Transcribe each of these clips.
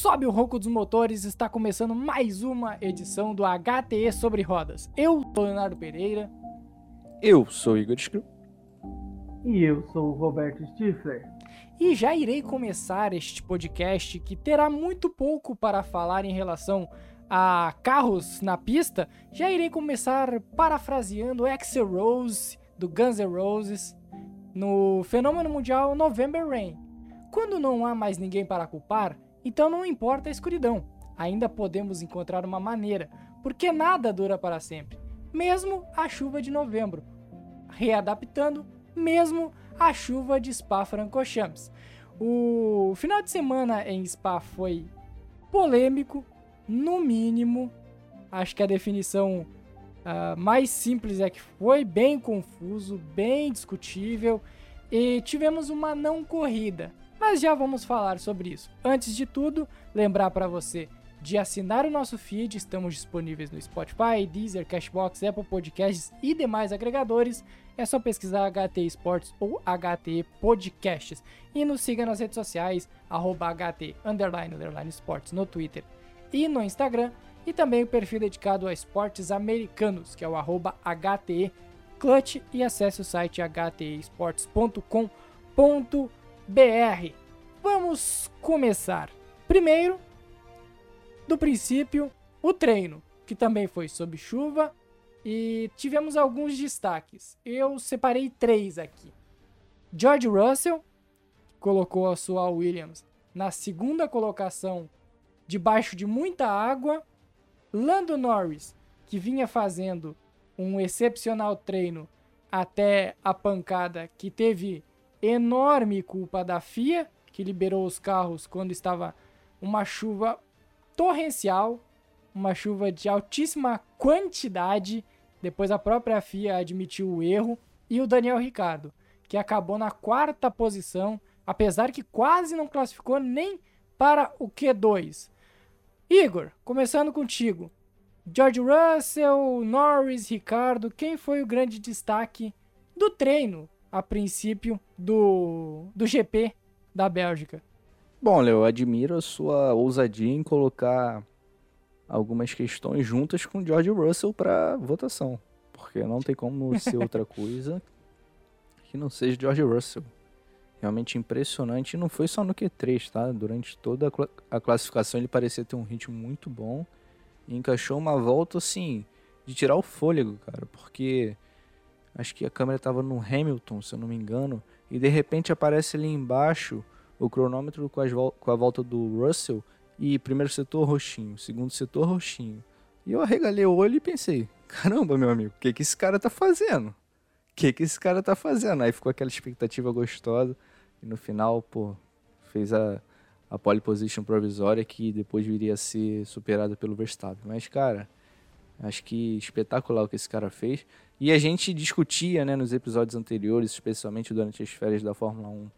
sobe o ronco dos motores, está começando mais uma edição do HTE sobre rodas. Eu sou Leonardo Pereira. Eu sou Igor Screw. E eu sou o Roberto Stifler. E já irei começar este podcast que terá muito pouco para falar em relação a carros na pista. Já irei começar parafraseando Axel Rose do Guns N' Roses no fenômeno mundial November Rain. Quando não há mais ninguém para culpar, então não importa a escuridão, ainda podemos encontrar uma maneira, porque nada dura para sempre, mesmo a chuva de novembro, readaptando mesmo a chuva de Spa-Francorchamps. O final de semana em Spa foi polêmico, no mínimo. Acho que a definição uh, mais simples é que foi bem confuso, bem discutível e tivemos uma não corrida. Mas já vamos falar sobre isso. Antes de tudo, lembrar para você de assinar o nosso feed, estamos disponíveis no Spotify, Deezer, Cashbox, Apple Podcasts e demais agregadores. É só pesquisar HT Esportes ou HT Podcasts. E nos siga nas redes sociais, arroba HT underline, underline Esportes no Twitter e no Instagram. E também o perfil dedicado a esportes americanos, que é o HTE Clutch. E acesse o site htesportes.com.br BR. Vamos começar. Primeiro, do princípio, o treino, que também foi sob chuva e tivemos alguns destaques. Eu separei três aqui. George Russell colocou a sua Williams na segunda colocação, debaixo de muita água. Lando Norris, que vinha fazendo um excepcional treino até a pancada que teve enorme culpa da FIA, que liberou os carros quando estava uma chuva torrencial, uma chuva de altíssima quantidade. Depois a própria FIA admitiu o erro. E o Daniel Ricardo, que acabou na quarta posição, apesar que quase não classificou nem para o Q2. Igor, começando contigo. George Russell, Norris, Ricardo, quem foi o grande destaque do treino a princípio do, do GP da Bélgica? Bom, Léo, admiro a sua ousadia em colocar algumas questões juntas com George Russell para votação, porque não tem como ser outra coisa que não seja George Russell. Realmente impressionante, e não foi só no Q3, tá? Durante toda a, cl a classificação ele parecia ter um ritmo muito bom e encaixou uma volta assim de tirar o fôlego, cara, porque acho que a câmera estava no Hamilton, se eu não me engano, e de repente aparece ali embaixo o cronômetro com, com a volta do Russell e primeiro setor roxinho, segundo setor roxinho. E eu arregalei o olho e pensei, caramba, meu amigo, o que, que esse cara tá fazendo? O que, que esse cara tá fazendo? Aí ficou aquela expectativa gostosa e no final, pô, fez a, a pole position provisória que depois viria a ser superada pelo Verstappen. Mas, cara, acho que espetacular o que esse cara fez. E a gente discutia, né, nos episódios anteriores, especialmente durante as férias da Fórmula 1,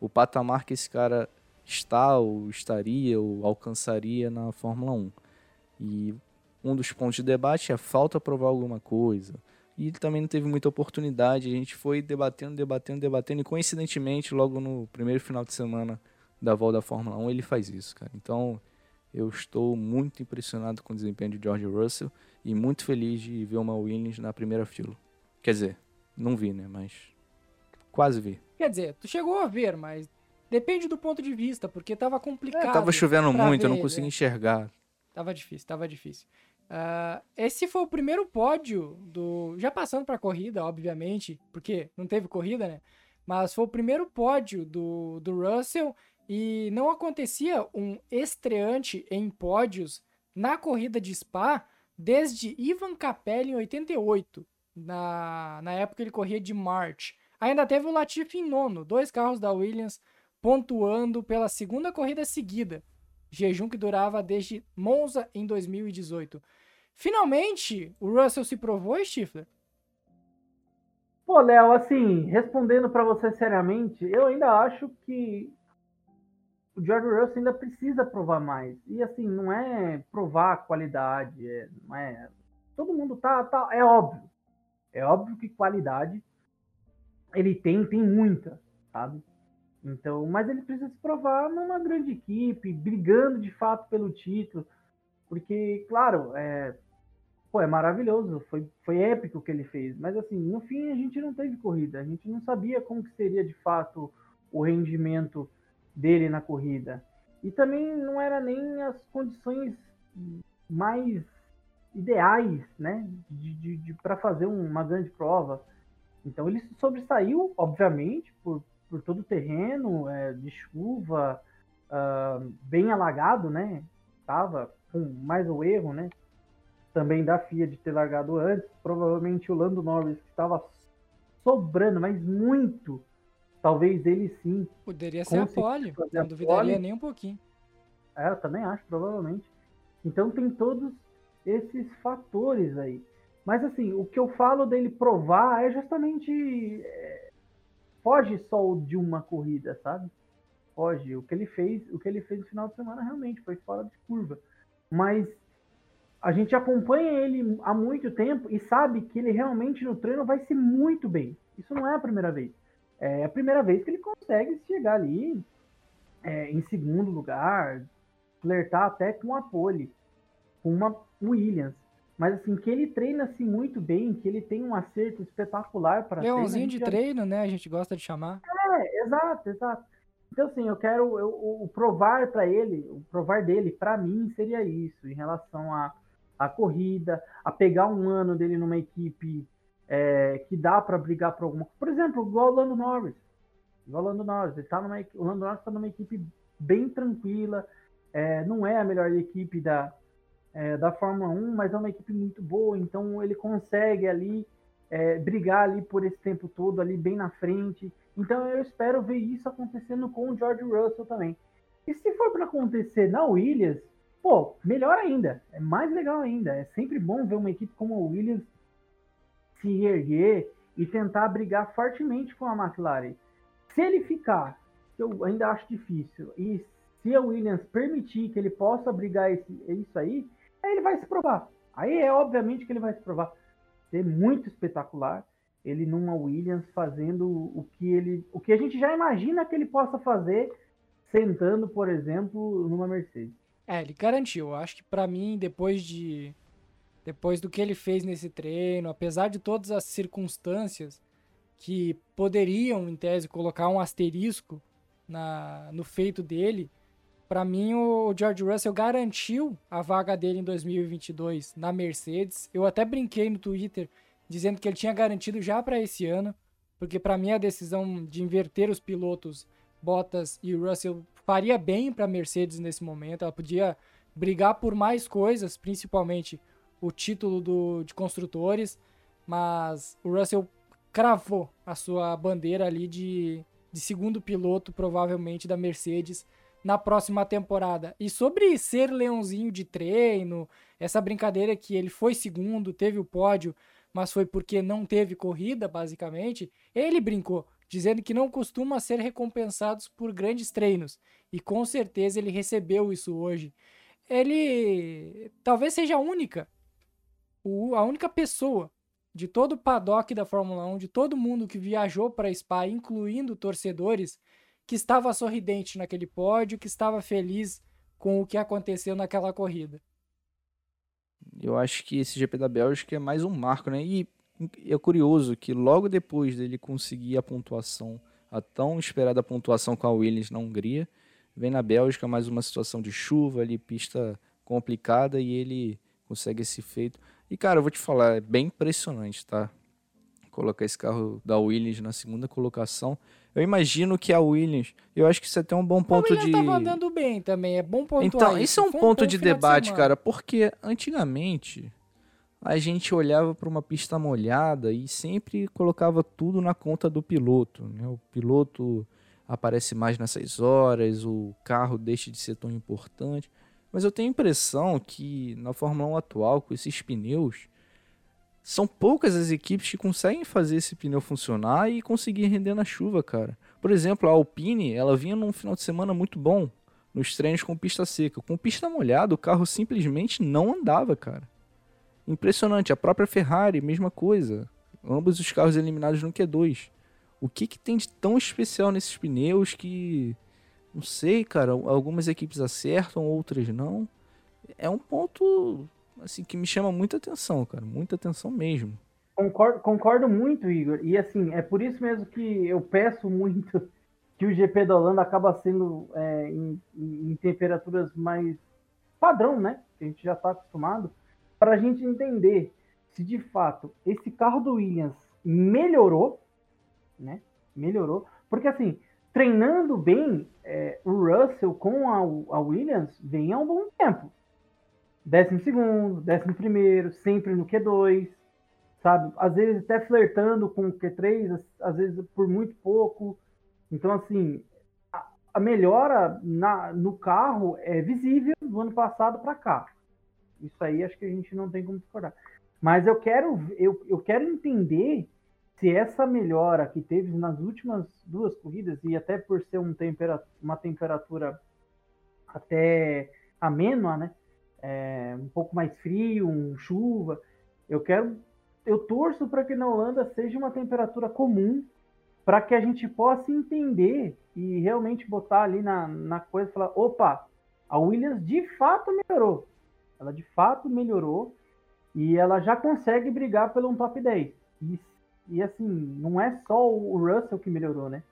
o patamar que esse cara está, ou estaria, ou alcançaria na Fórmula 1. E um dos pontos de debate é falta provar alguma coisa. E ele também não teve muita oportunidade. A gente foi debatendo, debatendo, debatendo. E coincidentemente, logo no primeiro final de semana da volta da Fórmula 1, ele faz isso, cara. Então, eu estou muito impressionado com o desempenho de George Russell e muito feliz de ver uma Williams na primeira fila. Quer dizer, não vi, né? Mas quase vi. Quer dizer, tu chegou a ver, mas depende do ponto de vista, porque tava complicado. É, tava chovendo muito, ver, eu não conseguia né? enxergar. Tava difícil, tava difícil. Uh, esse foi o primeiro pódio do. Já passando pra corrida, obviamente, porque não teve corrida, né? Mas foi o primeiro pódio do, do Russell e não acontecia um estreante em pódios na corrida de Spa desde Ivan Capelli em 88. Na, na época ele corria de March. Ainda teve o Latifi em nono, dois carros da Williams pontuando pela segunda corrida seguida, jejum que durava desde Monza em 2018. Finalmente, o Russell se provou, Stifler? Pô, Léo, assim, respondendo para você seriamente, eu ainda acho que o George Russell ainda precisa provar mais. E assim, não é provar qualidade, é, não é. Todo mundo tá, tá. É óbvio. É óbvio que qualidade ele tem, tem muita, sabe? Então, mas ele precisa se provar numa grande equipe, brigando de fato pelo título, porque, claro, é, pô, é maravilhoso, foi, foi épico o que ele fez, mas assim, no fim a gente não teve corrida, a gente não sabia como que seria de fato o rendimento dele na corrida. E também não era nem as condições mais ideais, né, de, de, de para fazer uma grande prova. Então ele sobressaiu, obviamente, por, por todo o terreno, é, de chuva, uh, bem alagado, né? Tava com mais o erro, né? Também da FIA de ter largado antes. Provavelmente o Lando Norris que estava sobrando, mas muito. Talvez ele sim. Poderia ser a pole. Não duvidaria nem um pouquinho. É, eu também acho, provavelmente. Então tem todos esses fatores aí. Mas assim, o que eu falo dele provar é justamente. É, foge só de uma corrida, sabe? Foge. O que ele fez, o que ele fez no final de semana realmente foi fora de curva. Mas a gente acompanha ele há muito tempo e sabe que ele realmente no treino vai ser muito bem. Isso não é a primeira vez. É a primeira vez que ele consegue chegar ali é, em segundo lugar, flertar até com a pole, com uma Williams. Mas assim, que ele treina assim muito bem, que ele tem um acerto espetacular para Leãozinho de já... treino, né? A gente gosta de chamar. É, exato, exato. Então assim, eu quero eu, o provar para ele, o provar dele para mim seria isso, em relação a a corrida, a pegar um ano dele numa equipe é, que dá para brigar por alguma Por exemplo, igual o Lando Norris. Igual o Lando Norris. Tá numa, o Lando Norris está numa equipe bem tranquila. É, não é a melhor equipe da, é, da Fórmula 1, mas é uma equipe muito boa, então ele consegue ali é, brigar ali por esse tempo todo, ali bem na frente. Então eu espero ver isso acontecendo com o George Russell também. E se for para acontecer na Williams, pô, melhor ainda, é mais legal ainda. É sempre bom ver uma equipe como a Williams se erguer e tentar brigar fortemente com a McLaren. Se ele ficar, eu ainda acho difícil, e se a Williams permitir que ele possa brigar esse, isso aí, aí ele vai se provar. Aí é obviamente que ele vai se provar. Ser muito espetacular. Ele numa Williams fazendo o que ele. O que a gente já imagina que ele possa fazer sentando, por exemplo, numa Mercedes. É, ele garantiu. Acho que para mim, depois de. Depois do que ele fez nesse treino, apesar de todas as circunstâncias que poderiam, em tese, colocar um asterisco na, no feito dele, para mim, o George Russell garantiu a vaga dele em 2022 na Mercedes. Eu até brinquei no Twitter dizendo que ele tinha garantido já para esse ano, porque para mim a decisão de inverter os pilotos Bottas e Russell faria bem para a Mercedes nesse momento. Ela podia brigar por mais coisas, principalmente o título do, de construtores, mas o Russell cravou a sua bandeira ali de, de segundo piloto, provavelmente da Mercedes na próxima temporada. E sobre ser leãozinho de treino, essa brincadeira que ele foi segundo, teve o pódio, mas foi porque não teve corrida, basicamente, ele brincou, dizendo que não costuma ser recompensados por grandes treinos. E com certeza ele recebeu isso hoje. Ele talvez seja a única, a única pessoa de todo o paddock da Fórmula 1, de todo mundo que viajou para Spa, incluindo torcedores, que estava sorridente naquele pódio, que estava feliz com o que aconteceu naquela corrida. Eu acho que esse GP da Bélgica é mais um marco, né? E é curioso que logo depois dele conseguir a pontuação, a tão esperada pontuação com a Williams na Hungria, vem na Bélgica mais uma situação de chuva ali, pista complicada e ele consegue esse feito. E cara, eu vou te falar, é bem impressionante, tá? Colocar esse carro da Williams na segunda colocação. Eu imagino que a Williams, eu acho que isso é até um bom ponto a de. tava andando bem também, é bom pontuar Então, isso, isso é um ponto um de debate, de cara, porque antigamente a gente olhava para uma pista molhada e sempre colocava tudo na conta do piloto, né? O piloto aparece mais nessas horas, o carro deixa de ser tão importante. Mas eu tenho a impressão que na Fórmula 1 atual, com esses pneus, são poucas as equipes que conseguem fazer esse pneu funcionar e conseguir render na chuva, cara. Por exemplo, a Alpine, ela vinha num final de semana muito bom nos treinos com pista seca. Com pista molhada, o carro simplesmente não andava, cara. Impressionante. A própria Ferrari, mesma coisa. Ambos os carros eliminados no Q2. O que, que tem de tão especial nesses pneus que. Não sei, cara. Algumas equipes acertam, outras não. É um ponto assim que me chama muita atenção, cara. Muita atenção mesmo. Concordo, concordo muito, Igor. E assim, é por isso mesmo que eu peço muito que o GP da Holanda acaba sendo é, em, em, temperaturas mais padrão, né? Que a gente já está acostumado, para a gente entender se de fato esse carro do Williams melhorou, né? Melhorou, porque assim, treinando bem, é, o Russell com a, a, Williams vem há um bom tempo. Décimo segundo, décimo primeiro, sempre no Q2, sabe? Às vezes até flertando com o Q3, às vezes por muito pouco. Então, assim, a, a melhora na, no carro é visível do ano passado para cá. Isso aí acho que a gente não tem como discordar. Mas eu quero, eu, eu quero entender se essa melhora que teve nas últimas duas corridas, e até por ser um uma temperatura até amena, né? É, um pouco mais frio, um chuva, eu quero, eu torço para que na Holanda seja uma temperatura comum, para que a gente possa entender e realmente botar ali na, na coisa falar: opa, a Williams de fato melhorou. Ela de fato melhorou e ela já consegue brigar pelo um top 10. E, e assim, não é só o Russell que melhorou, né?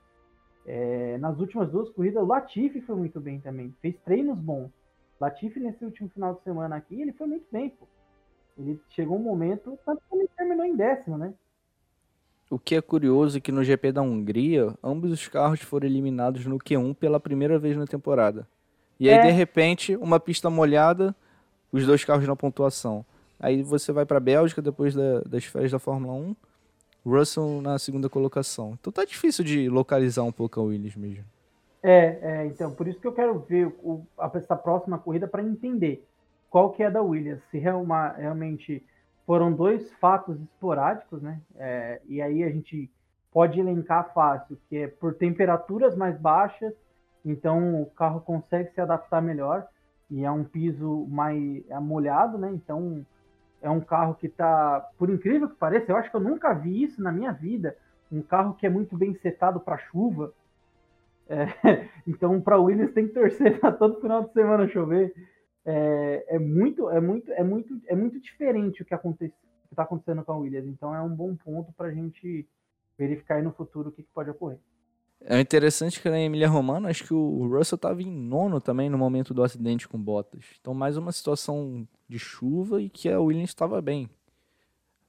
É, nas últimas duas corridas, o Latifi foi muito bem também. Fez treinos bons. Latifi, nesse último final de semana aqui, ele foi muito bem, pô. Ele chegou um momento, tanto que ele terminou em décimo, né? O que é curioso é que no GP da Hungria, ambos os carros foram eliminados no Q1 pela primeira vez na temporada. E aí, é. de repente, uma pista molhada, os dois carros na pontuação. Aí você vai para a Bélgica depois da, das férias da Fórmula 1, Russell na segunda colocação. Então tá difícil de localizar um pouco a Williams mesmo. É, é então por isso que eu quero ver o, a, essa próxima corrida para entender qual que é da Williams, se realmente foram dois fatos esporádicos, né? É, e aí a gente pode elencar fácil, que é por temperaturas mais baixas, então o carro consegue se adaptar melhor e é um piso mais molhado, né? Então é um carro que está, por incrível que pareça, eu acho que eu nunca vi isso na minha vida. Um carro que é muito bem setado para chuva. É, então, para Williams tem que torcer para todo final de semana chover. É, é, muito, é muito, é muito, é muito diferente o que está acontecendo com a Williams. Então, é um bom ponto para a gente verificar aí no futuro o que, que pode ocorrer. É interessante que na Emília Romana, acho que o Russell estava em nono também no momento do acidente com Bottas. Então, mais uma situação de chuva e que a Williams estava bem.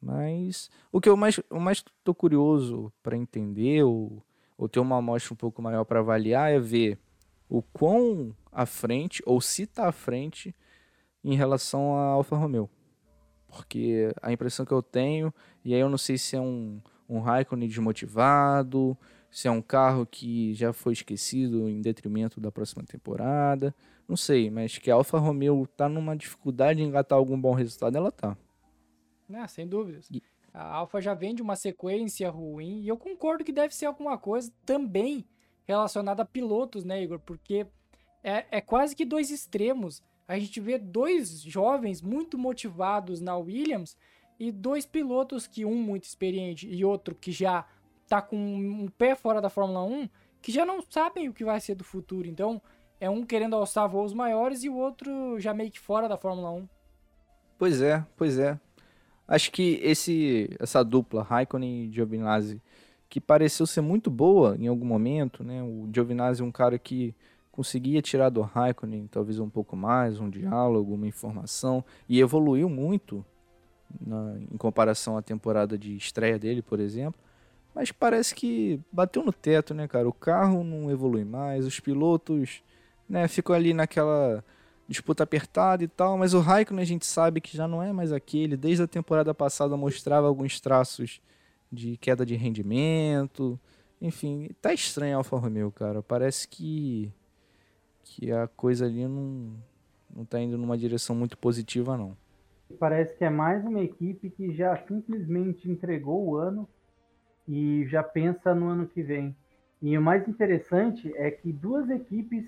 Mas o que eu mais, eu mais curioso para entender ou, ou ter uma amostra um pouco maior para avaliar é ver o quão à frente ou se está à frente em relação à Alfa Romeo. Porque a impressão que eu tenho, e aí eu não sei se é um, um Raikkonen desmotivado, se é um carro que já foi esquecido em detrimento da próxima temporada. Não sei, mas que a Alfa Romeo tá numa dificuldade em engatar algum bom resultado, ela tá. Ah, sem dúvidas. E... A Alfa já vem de uma sequência ruim e eu concordo que deve ser alguma coisa também relacionada a pilotos, né, Igor? Porque é, é quase que dois extremos. A gente vê dois jovens muito motivados na Williams e dois pilotos que um muito experiente e outro que já tá com um pé fora da Fórmula 1, que já não sabem o que vai ser do futuro. Então, é um querendo alçar voos maiores e o outro já meio que fora da Fórmula 1. Pois é, pois é. Acho que esse essa dupla, Raikkonen e Giovinazzi, que pareceu ser muito boa em algum momento, né? O Giovinazzi é um cara que conseguia tirar do Raikkonen talvez um pouco mais, um diálogo, uma informação, e evoluiu muito na, em comparação à temporada de estreia dele, por exemplo. Mas parece que bateu no teto, né, cara? O carro não evolui mais, os pilotos, né, ficam ali naquela disputa apertada e tal, mas o Raikkonen a gente sabe que já não é mais aquele. Desde a temporada passada mostrava alguns traços de queda de rendimento. Enfim, tá estranho a Alfa Romeo, cara. Parece que que a coisa ali não não tá indo numa direção muito positiva não. Parece que é mais uma equipe que já simplesmente entregou o ano e já pensa no ano que vem. E o mais interessante é que duas equipes,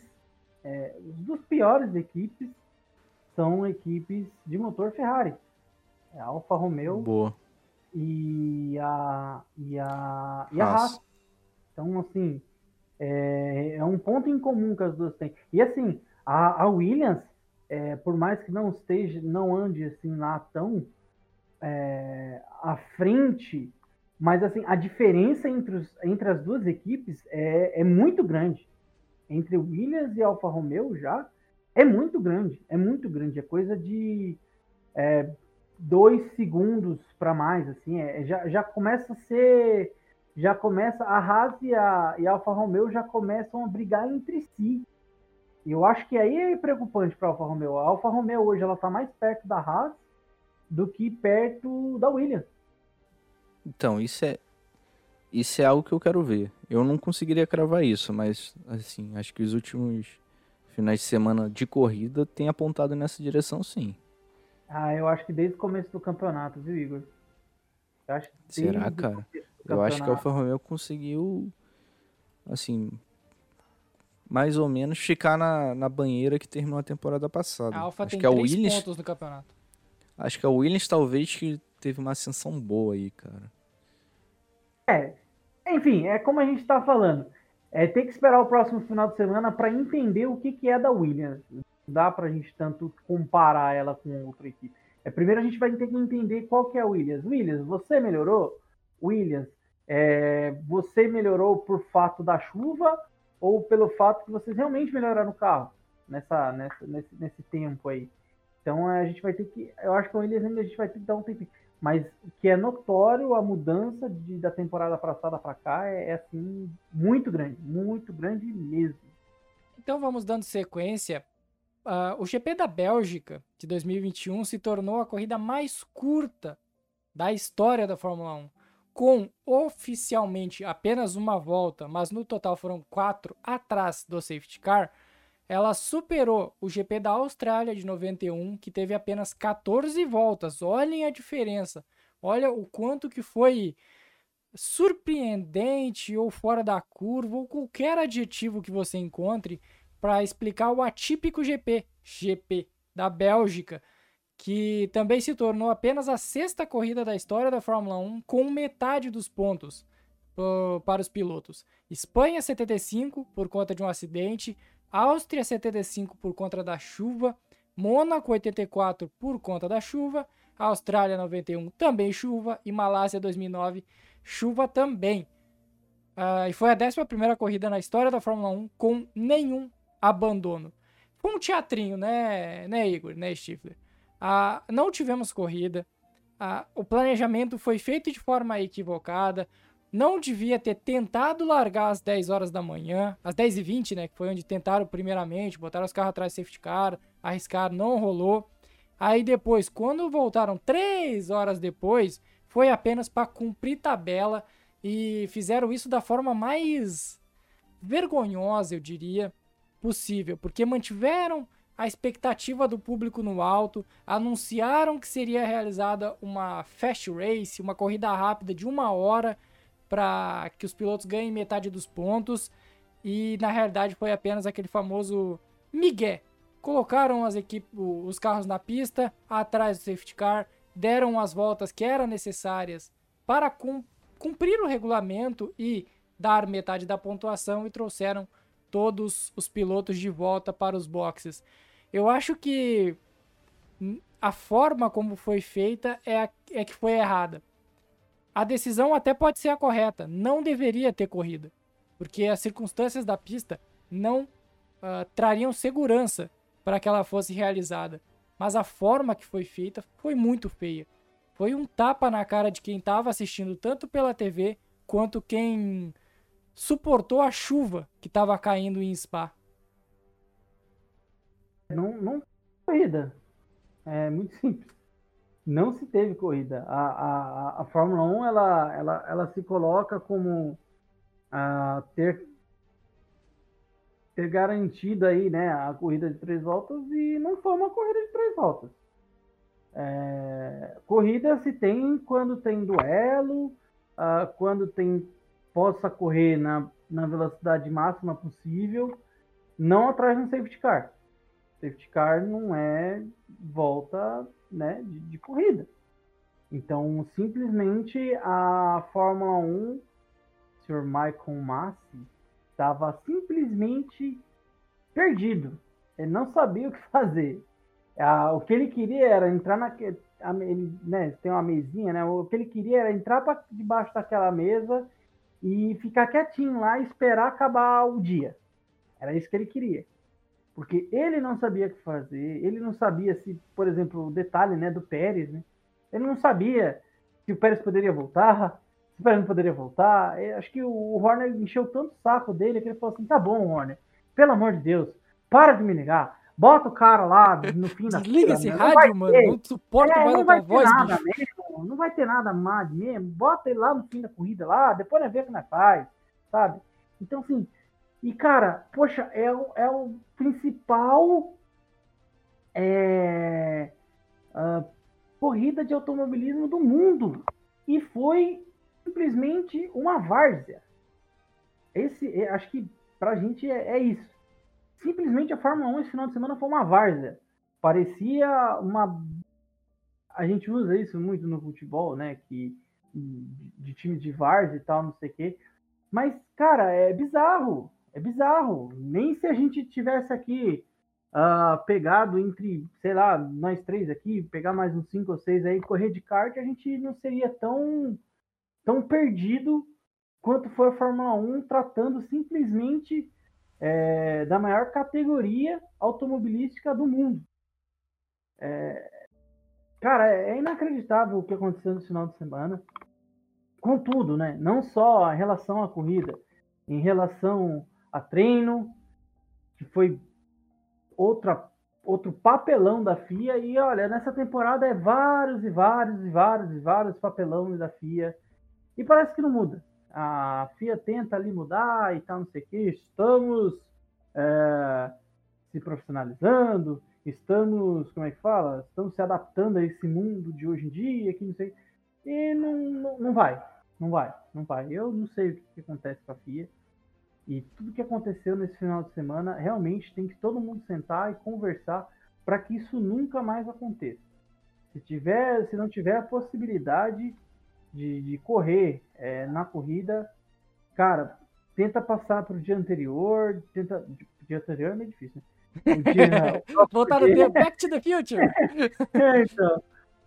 é, as duas piores equipes, são equipes de motor Ferrari. É a Alfa Romeo Boa. e a, e a, e a Haas. Então, assim, é, é um ponto em comum que as duas têm. E assim, a, a Williams, é, por mais que não esteja, não ande assim lá tão é, à frente, mas assim, a diferença entre, os, entre as duas equipes é, é muito grande. Entre Williams e Alfa Romeo já é muito grande, é muito grande, é coisa de é, dois segundos para mais, assim, é, já, já começa a ser, já começa, a Haas e a, e Alfa Romeo já começam a brigar entre si. Eu acho que aí é preocupante para a Alfa Romeo. A Alfa Romeo hoje ela está mais perto da Haas do que perto da Williams. Então, isso é isso é algo que eu quero ver. Eu não conseguiria cravar isso, mas assim, acho que os últimos finais de semana de corrida têm apontado nessa direção sim. Ah, eu acho que desde o começo do campeonato, viu, Igor? Será, cara? Eu acho que a Alfa Romeo conseguiu, assim, mais ou menos ficar na, na banheira que terminou a temporada passada. A Alfa acho tem que a três Williams, pontos no campeonato. Acho que a Williams talvez que teve uma ascensão boa aí, cara. É, enfim, é como a gente está falando. É, tem que esperar o próximo final de semana para entender o que, que é da Williams. Não dá para a gente tanto comparar ela com outra equipe. É, primeiro a gente vai ter que entender qual que é a Williams. Williams, você melhorou? Williams, é, você melhorou por fato da chuva ou pelo fato que vocês realmente melhoraram o carro nessa, nessa, nesse, nesse tempo aí? Então a gente vai ter que. Eu acho que com eles ainda a gente vai ter que dar um tempinho. Mas que é notório, a mudança de, da temporada passada para cá é, é, assim, muito grande. Muito grande mesmo. Então vamos dando sequência. Uh, o GP da Bélgica de 2021 se tornou a corrida mais curta da história da Fórmula 1, com oficialmente apenas uma volta, mas no total foram quatro atrás do safety car ela superou o GP da Austrália de 91, que teve apenas 14 voltas. Olhem a diferença. Olha o quanto que foi surpreendente ou fora da curva ou qualquer adjetivo que você encontre para explicar o atípico GP, GP da Bélgica, que também se tornou apenas a sexta corrida da história da Fórmula 1 com metade dos pontos para os pilotos. Espanha 75 por conta de um acidente, Áustria 75 por conta da chuva, Mônaco 84 por conta da chuva, Austrália 91 também chuva e Malásia 2009 chuva também. Uh, e foi a 11 corrida na história da Fórmula 1 com nenhum abandono. Foi um teatrinho, né, né Igor, né, Stifler? Uh, não tivemos corrida, uh, o planejamento foi feito de forma equivocada, não devia ter tentado largar às 10 horas da manhã, às 10 e 20 né, que foi onde tentaram primeiramente, botaram os carros atrás do safety car, arriscaram, não rolou. Aí depois, quando voltaram 3 horas depois, foi apenas para cumprir tabela e fizeram isso da forma mais vergonhosa, eu diria, possível, porque mantiveram a expectativa do público no alto, anunciaram que seria realizada uma fast race, uma corrida rápida de uma hora, para que os pilotos ganhem metade dos pontos. E na realidade foi apenas aquele famoso migué. Colocaram as equipes, os carros na pista, atrás do safety car, deram as voltas que eram necessárias para cumprir o regulamento e dar metade da pontuação e trouxeram todos os pilotos de volta para os boxes. Eu acho que a forma como foi feita é, a, é que foi errada. A decisão até pode ser a correta, não deveria ter corrida, porque as circunstâncias da pista não uh, trariam segurança para que ela fosse realizada. Mas a forma que foi feita foi muito feia. Foi um tapa na cara de quem estava assistindo tanto pela TV quanto quem suportou a chuva que estava caindo em Spa. Não, não corrida. É muito simples não se teve corrida. A, a, a Fórmula 1 ela, ela, ela se coloca como a ter, ter garantido aí, né, a corrida de três voltas e não foi uma corrida de três voltas. É, corrida se tem quando tem duelo, uh, quando tem possa correr na, na velocidade máxima possível, não atrás de um safety car. Safety car não é volta né, de, de corrida. Então, simplesmente a Fórmula 1 se Sr. Michael Massi estava simplesmente perdido. Ele não sabia o que fazer. O que ele queria era entrar na. Ele, né, tem uma mesinha, né? O que ele queria era entrar para debaixo daquela mesa e ficar quietinho lá e esperar acabar o dia. Era isso que ele queria. Porque ele não sabia o que fazer, ele não sabia se, por exemplo, o detalhe né, do Pérez, né? Ele não sabia se o Pérez poderia voltar, se o Pérez não poderia voltar. Eu acho que o Horner encheu tanto o saco dele que ele falou assim: tá bom, Horner, pelo amor de Deus, para de me ligar. Bota o cara lá no fim da Desliga esse rádio, mano. Ter. Não suporta é, mais não vai ter voz, nada bicho. mesmo. Não vai ter nada mais mesmo. Bota ele lá no fim da corrida lá, depois nós vê o que nós faz, sabe? Então, assim, e cara, poxa, é o, é o principal é, uh, corrida de automobilismo do mundo. E foi simplesmente uma várzea. Esse, é, acho que pra gente é, é isso simplesmente a Fórmula 1 esse final de semana foi uma várzea. Parecia uma. A gente usa isso muito no futebol, né? Que de time de várzea e tal, não sei o quê. Mas, cara, é bizarro. É bizarro. Nem se a gente tivesse aqui uh, pegado entre, sei lá, nós três aqui, pegar mais uns cinco ou seis aí, correr de kart, a gente não seria tão, tão perdido quanto foi a Fórmula 1 tratando simplesmente é, da maior categoria automobilística do mundo. É, cara, é inacreditável o que aconteceu no final de semana. Contudo, né? Não só em relação à corrida, em relação a treino, que foi outra, outro papelão da FIA. E olha, nessa temporada é vários e vários e vários e vários papelões da FIA. E parece que não muda a FIA tenta ali mudar e tal, não sei o que, estamos é, se profissionalizando, estamos, como é que fala? Estamos se adaptando a esse mundo de hoje em dia, que não sei. E não, não, não vai, não vai, não vai. Eu não sei o que, que acontece com a FIA. E tudo que aconteceu nesse final de semana, realmente tem que todo mundo sentar e conversar para que isso nunca mais aconteça. Se tiver, se não tiver a possibilidade de, de correr é, na corrida, cara, tenta passar para o dia anterior, tenta. Dia anterior é meio difícil, né? Dia, Voltar no tempo, Back to the Future! é, então.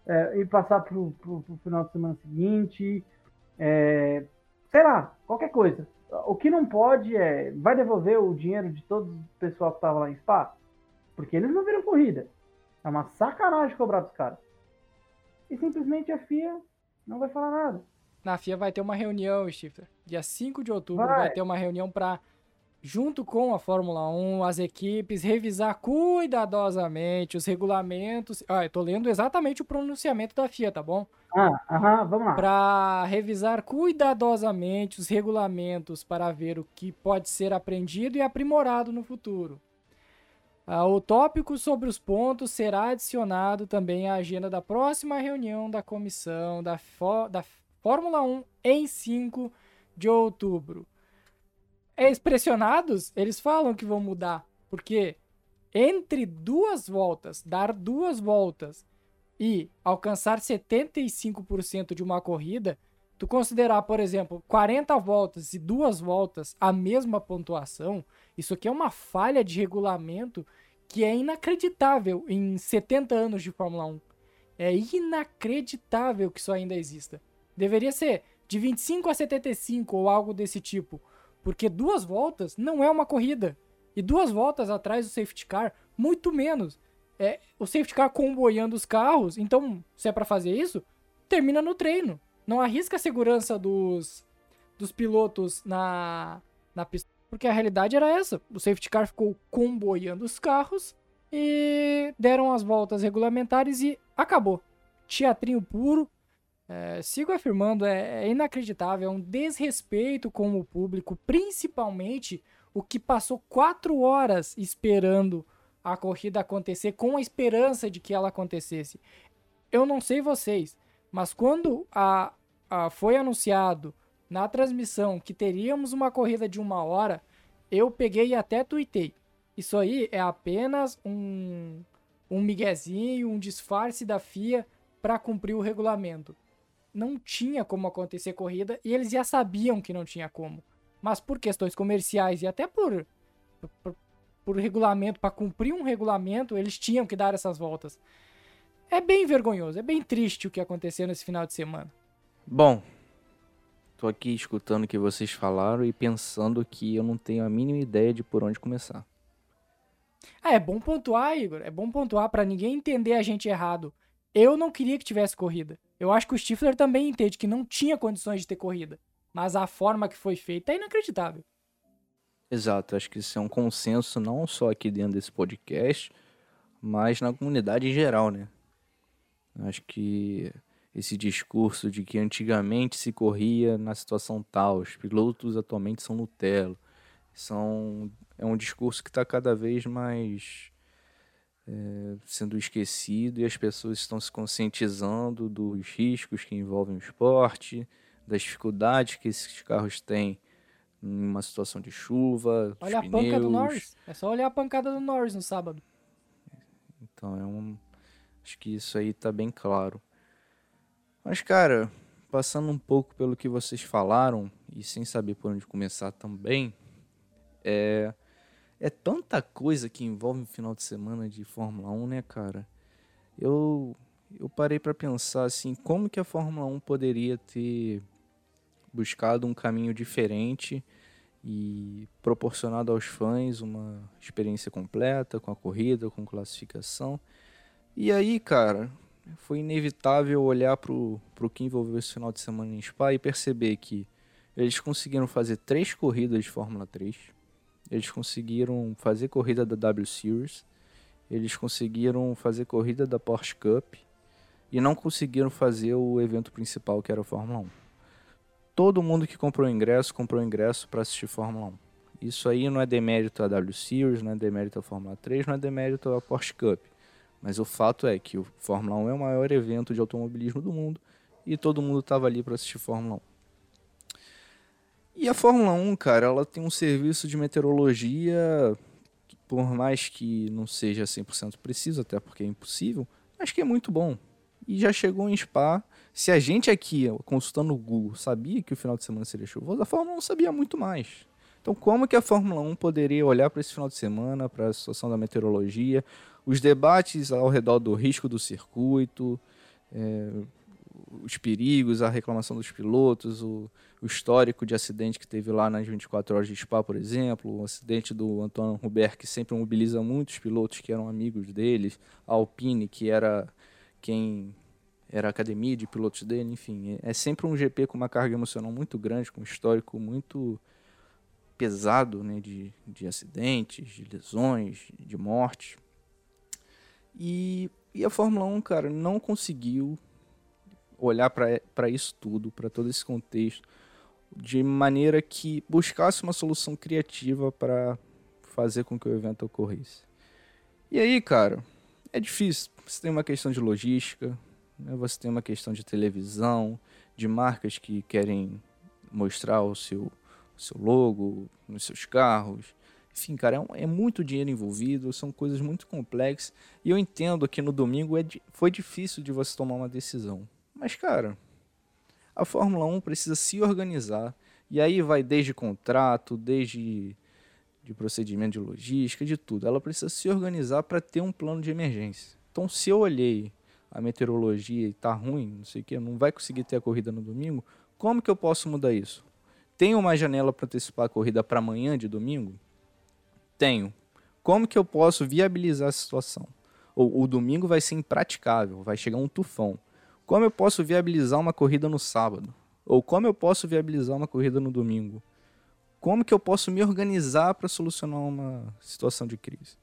É, e passar para o final de semana seguinte. É, sei lá, qualquer coisa. O que não pode é. Vai devolver o dinheiro de todo o pessoal que estava lá em Spa? Porque eles não viram corrida. É uma sacanagem cobrar dos caras. E simplesmente a FIA não vai falar nada. Na FIA vai ter uma reunião, Stifter. Dia 5 de outubro vai, vai ter uma reunião para junto com a Fórmula 1, as equipes revisar cuidadosamente os regulamentos. Ah, eu tô lendo exatamente o pronunciamento da FIA, tá bom? Ah, aham, vamos lá. Para revisar cuidadosamente os regulamentos para ver o que pode ser aprendido e aprimorado no futuro. Ah, o tópico sobre os pontos será adicionado também à agenda da próxima reunião da comissão da, da Fórmula 1 em 5 de outubro. Expressionados, eles falam que vão mudar, porque entre duas voltas, dar duas voltas e alcançar 75% de uma corrida, tu considerar, por exemplo, 40 voltas e duas voltas a mesma pontuação, isso aqui é uma falha de regulamento que é inacreditável em 70 anos de Fórmula 1. É inacreditável que isso ainda exista. Deveria ser de 25 a 75 ou algo desse tipo, porque duas voltas não é uma corrida. E duas voltas atrás do safety car, muito menos. É o safety car comboiando os carros, então, se é para fazer isso, termina no treino. Não arrisca a segurança dos, dos pilotos na, na pista. Porque a realidade era essa. O safety car ficou comboiando os carros e deram as voltas regulamentares e acabou. Teatrinho puro. É, sigo afirmando, é, é inacreditável, é um desrespeito com o público, principalmente o que passou quatro horas esperando a corrida acontecer, com a esperança de que ela acontecesse. Eu não sei vocês, mas quando a, a foi anunciado na transmissão que teríamos uma corrida de uma hora, eu peguei e até tuitei. Isso aí é apenas um, um miguezinho, um disfarce da FIA para cumprir o regulamento. Não tinha como acontecer corrida e eles já sabiam que não tinha como. Mas por questões comerciais e até por, por, por regulamento, para cumprir um regulamento, eles tinham que dar essas voltas. É bem vergonhoso, é bem triste o que aconteceu nesse final de semana. Bom, tô aqui escutando o que vocês falaram e pensando que eu não tenho a mínima ideia de por onde começar. Ah, é bom pontuar, Igor. É bom pontuar para ninguém entender a gente errado. Eu não queria que tivesse corrida. Eu acho que o Stifler também entende que não tinha condições de ter corrida. Mas a forma que foi feita é inacreditável. Exato, acho que isso é um consenso não só aqui dentro desse podcast, mas na comunidade em geral, né? Acho que esse discurso de que antigamente se corria na situação tal, os pilotos atualmente são Nutella, são é um discurso que está cada vez mais é, sendo esquecido e as pessoas estão se conscientizando dos riscos que envolvem o esporte, das dificuldades que esses carros têm em uma situação de chuva. Olha a pneus. panca do Norris. É só olhar a pancada do Norris no sábado. Então é um. Acho que isso aí tá bem claro. Mas, cara, passando um pouco pelo que vocês falaram, e sem saber por onde começar também, é, é tanta coisa que envolve um final de semana de Fórmula 1, né, cara? Eu, eu parei para pensar assim, como que a Fórmula 1 poderia ter buscado um caminho diferente e proporcionado aos fãs uma experiência completa com a corrida, com classificação. E aí, cara, foi inevitável olhar para o que envolveu esse final de semana em Spa e perceber que eles conseguiram fazer três corridas de Fórmula 3 eles conseguiram fazer corrida da W Series, eles conseguiram fazer corrida da Porsche Cup e não conseguiram fazer o evento principal que era a Fórmula 1. Todo mundo que comprou ingresso comprou ingresso para assistir Fórmula 1. Isso aí não é demérito à W Series, não é demérito à Fórmula 3, não é demérito à Porsche Cup. Mas o fato é que o Fórmula 1 é o maior evento de automobilismo do mundo e todo mundo estava ali para assistir Fórmula 1. E a Fórmula 1, cara, ela tem um serviço de meteorologia por mais que não seja 100% preciso, até porque é impossível, acho que é muito bom. E já chegou em Spa. Se a gente aqui, consultando o Google, sabia que o final de semana seria chuvoso, a Fórmula 1 sabia muito mais. Então, como que a Fórmula 1 poderia olhar para esse final de semana, para a situação da meteorologia, os debates ao redor do risco do circuito, é, os perigos, a reclamação dos pilotos, o, o, histórico de acidente que teve lá nas 24 horas de Spa, por exemplo, o acidente do Antoine Hubert, que sempre mobiliza muitos pilotos que eram amigos deles, a Alpine, que era quem era a academia de pilotos dele, enfim, é, é sempre um GP com uma carga emocional muito grande, com um histórico muito pesado né, de, de acidentes, de lesões, de mortes. E, e a Fórmula 1, cara, não conseguiu olhar para isso tudo, para todo esse contexto, de maneira que buscasse uma solução criativa para fazer com que o evento ocorresse. E aí, cara, é difícil. Você tem uma questão de logística, né? você tem uma questão de televisão, de marcas que querem mostrar o seu, o seu logo nos seus carros. Enfim, cara, é, um, é, muito dinheiro envolvido, são coisas muito complexas. E eu entendo que no domingo é, foi difícil de você tomar uma decisão. Mas, cara, a Fórmula 1 precisa se organizar. E aí vai desde contrato, desde de procedimento de logística, de tudo. Ela precisa se organizar para ter um plano de emergência. Então, se eu olhei a meteorologia e tá ruim, não sei o que, não vai conseguir ter a corrida no domingo, como que eu posso mudar isso? Tenho uma janela para antecipar a corrida para amanhã de domingo? Tenho. Como que eu posso viabilizar a situação? Ou o domingo vai ser impraticável, vai chegar um tufão. Como eu posso viabilizar uma corrida no sábado? Ou como eu posso viabilizar uma corrida no domingo? Como que eu posso me organizar para solucionar uma situação de crise?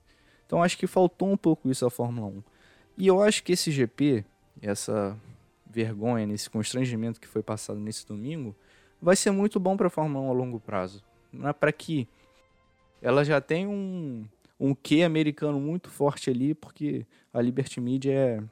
Então acho que faltou um pouco isso à Fórmula 1. E eu acho que esse GP, essa vergonha, nesse constrangimento que foi passado nesse domingo, vai ser muito bom para a Fórmula 1 a longo prazo. Não é para que ela já tem um, um quê americano muito forte ali, porque a Liberty Media é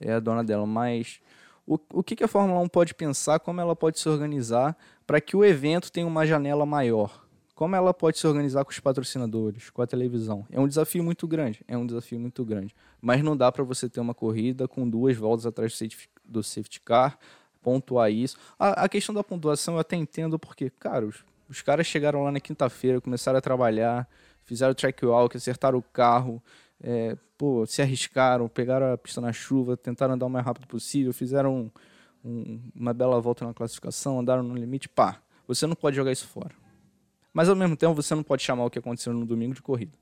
é a dona dela, mas o, o que, que a Fórmula 1 pode pensar, como ela pode se organizar para que o evento tenha uma janela maior? Como ela pode se organizar com os patrocinadores, com a televisão? É um desafio muito grande, é um desafio muito grande. Mas não dá para você ter uma corrida com duas voltas atrás do safety, do safety car, pontuar isso. A, a, questão da pontuação eu até entendo porque, cara, os, os caras chegaram lá na quinta-feira, começaram a trabalhar, fizeram o track walk, acertaram o carro, é, pô, se arriscaram, pegaram a pista na chuva, tentaram andar o mais rápido possível, fizeram um, um, uma bela volta na classificação, andaram no limite, pá. Você não pode jogar isso fora. Mas ao mesmo tempo você não pode chamar o que aconteceu no domingo de corrida.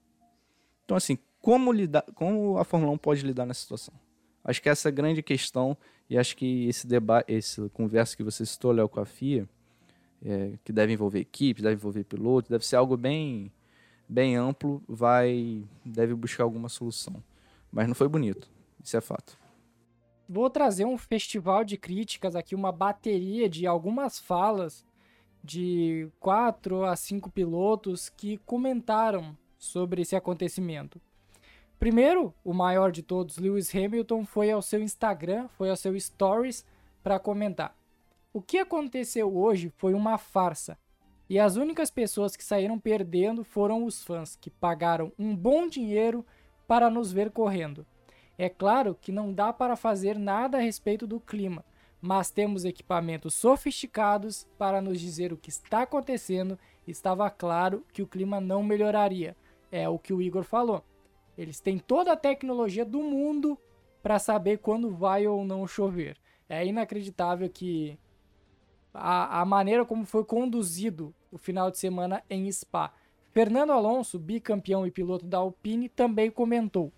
Então assim, como lidar, como a Fórmula 1 pode lidar nessa situação? Acho que essa é a grande questão e acho que esse debate, esse conversa que você citou, Léo, com a FIA, é, que deve envolver equipe, deve envolver piloto, deve ser algo bem bem amplo, vai deve buscar alguma solução. Mas não foi bonito, isso é fato. Vou trazer um festival de críticas aqui, uma bateria de algumas falas de quatro a cinco pilotos que comentaram sobre esse acontecimento. Primeiro, o maior de todos, Lewis Hamilton, foi ao seu Instagram, foi ao seu Stories para comentar. O que aconteceu hoje foi uma farsa. E as únicas pessoas que saíram perdendo foram os fãs, que pagaram um bom dinheiro para nos ver correndo. É claro que não dá para fazer nada a respeito do clima, mas temos equipamentos sofisticados para nos dizer o que está acontecendo. Estava claro que o clima não melhoraria. É o que o Igor falou. Eles têm toda a tecnologia do mundo para saber quando vai ou não chover. É inacreditável que a, a maneira como foi conduzido o final de semana em Spa. Fernando Alonso, bicampeão e piloto da Alpine, também comentou: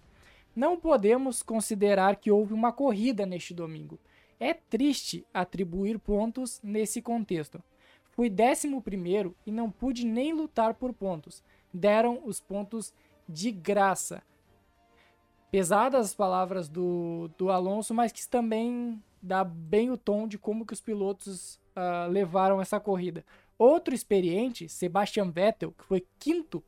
Não podemos considerar que houve uma corrida neste domingo. É triste atribuir pontos nesse contexto. Fui 11 e não pude nem lutar por pontos. Deram os pontos de graça. Pesadas as palavras do, do Alonso, mas que também dá bem o tom de como que os pilotos uh, levaram essa corrida. Outro experiente, Sebastian Vettel, que foi quinto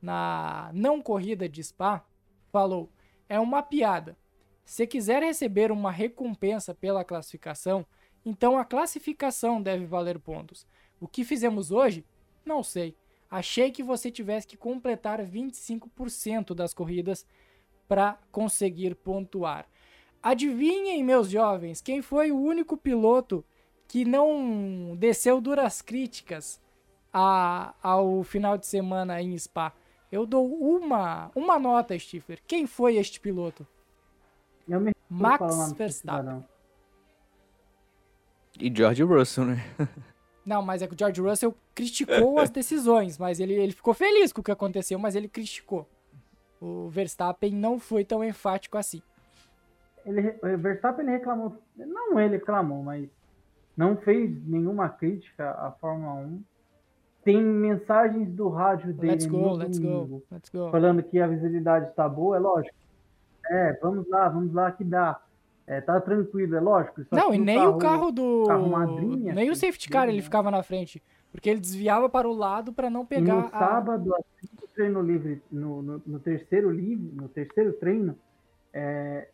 na não corrida de Spa, falou: é uma piada. Se quiser receber uma recompensa pela classificação, então a classificação deve valer pontos. O que fizemos hoje? Não sei. Achei que você tivesse que completar 25% das corridas para conseguir pontuar. Adivinhem, meus jovens, quem foi o único piloto que não desceu duras críticas a, ao final de semana em Spa? Eu dou uma, uma nota, Stifler. Quem foi este piloto? Max Verstappen. E George Russell, né? Não, mas é que o George Russell criticou as decisões, mas ele, ele ficou feliz com o que aconteceu, mas ele criticou. O Verstappen não foi tão enfático assim. Ele, o Verstappen reclamou, não ele reclamou, mas não fez nenhuma crítica à Fórmula 1. Tem mensagens do rádio dele let's go, let's go, let's go. falando que a visibilidade está boa, é lógico. É, vamos lá, vamos lá que dá. É, tá tranquilo, é lógico. não, e nem carro, o carro do. Carro nem o safety car ele ficava na frente. Porque ele desviava para o lado para não pegar. No sábado, assim, no treino livre, no, no, no, terceiro livre, no terceiro treino, é,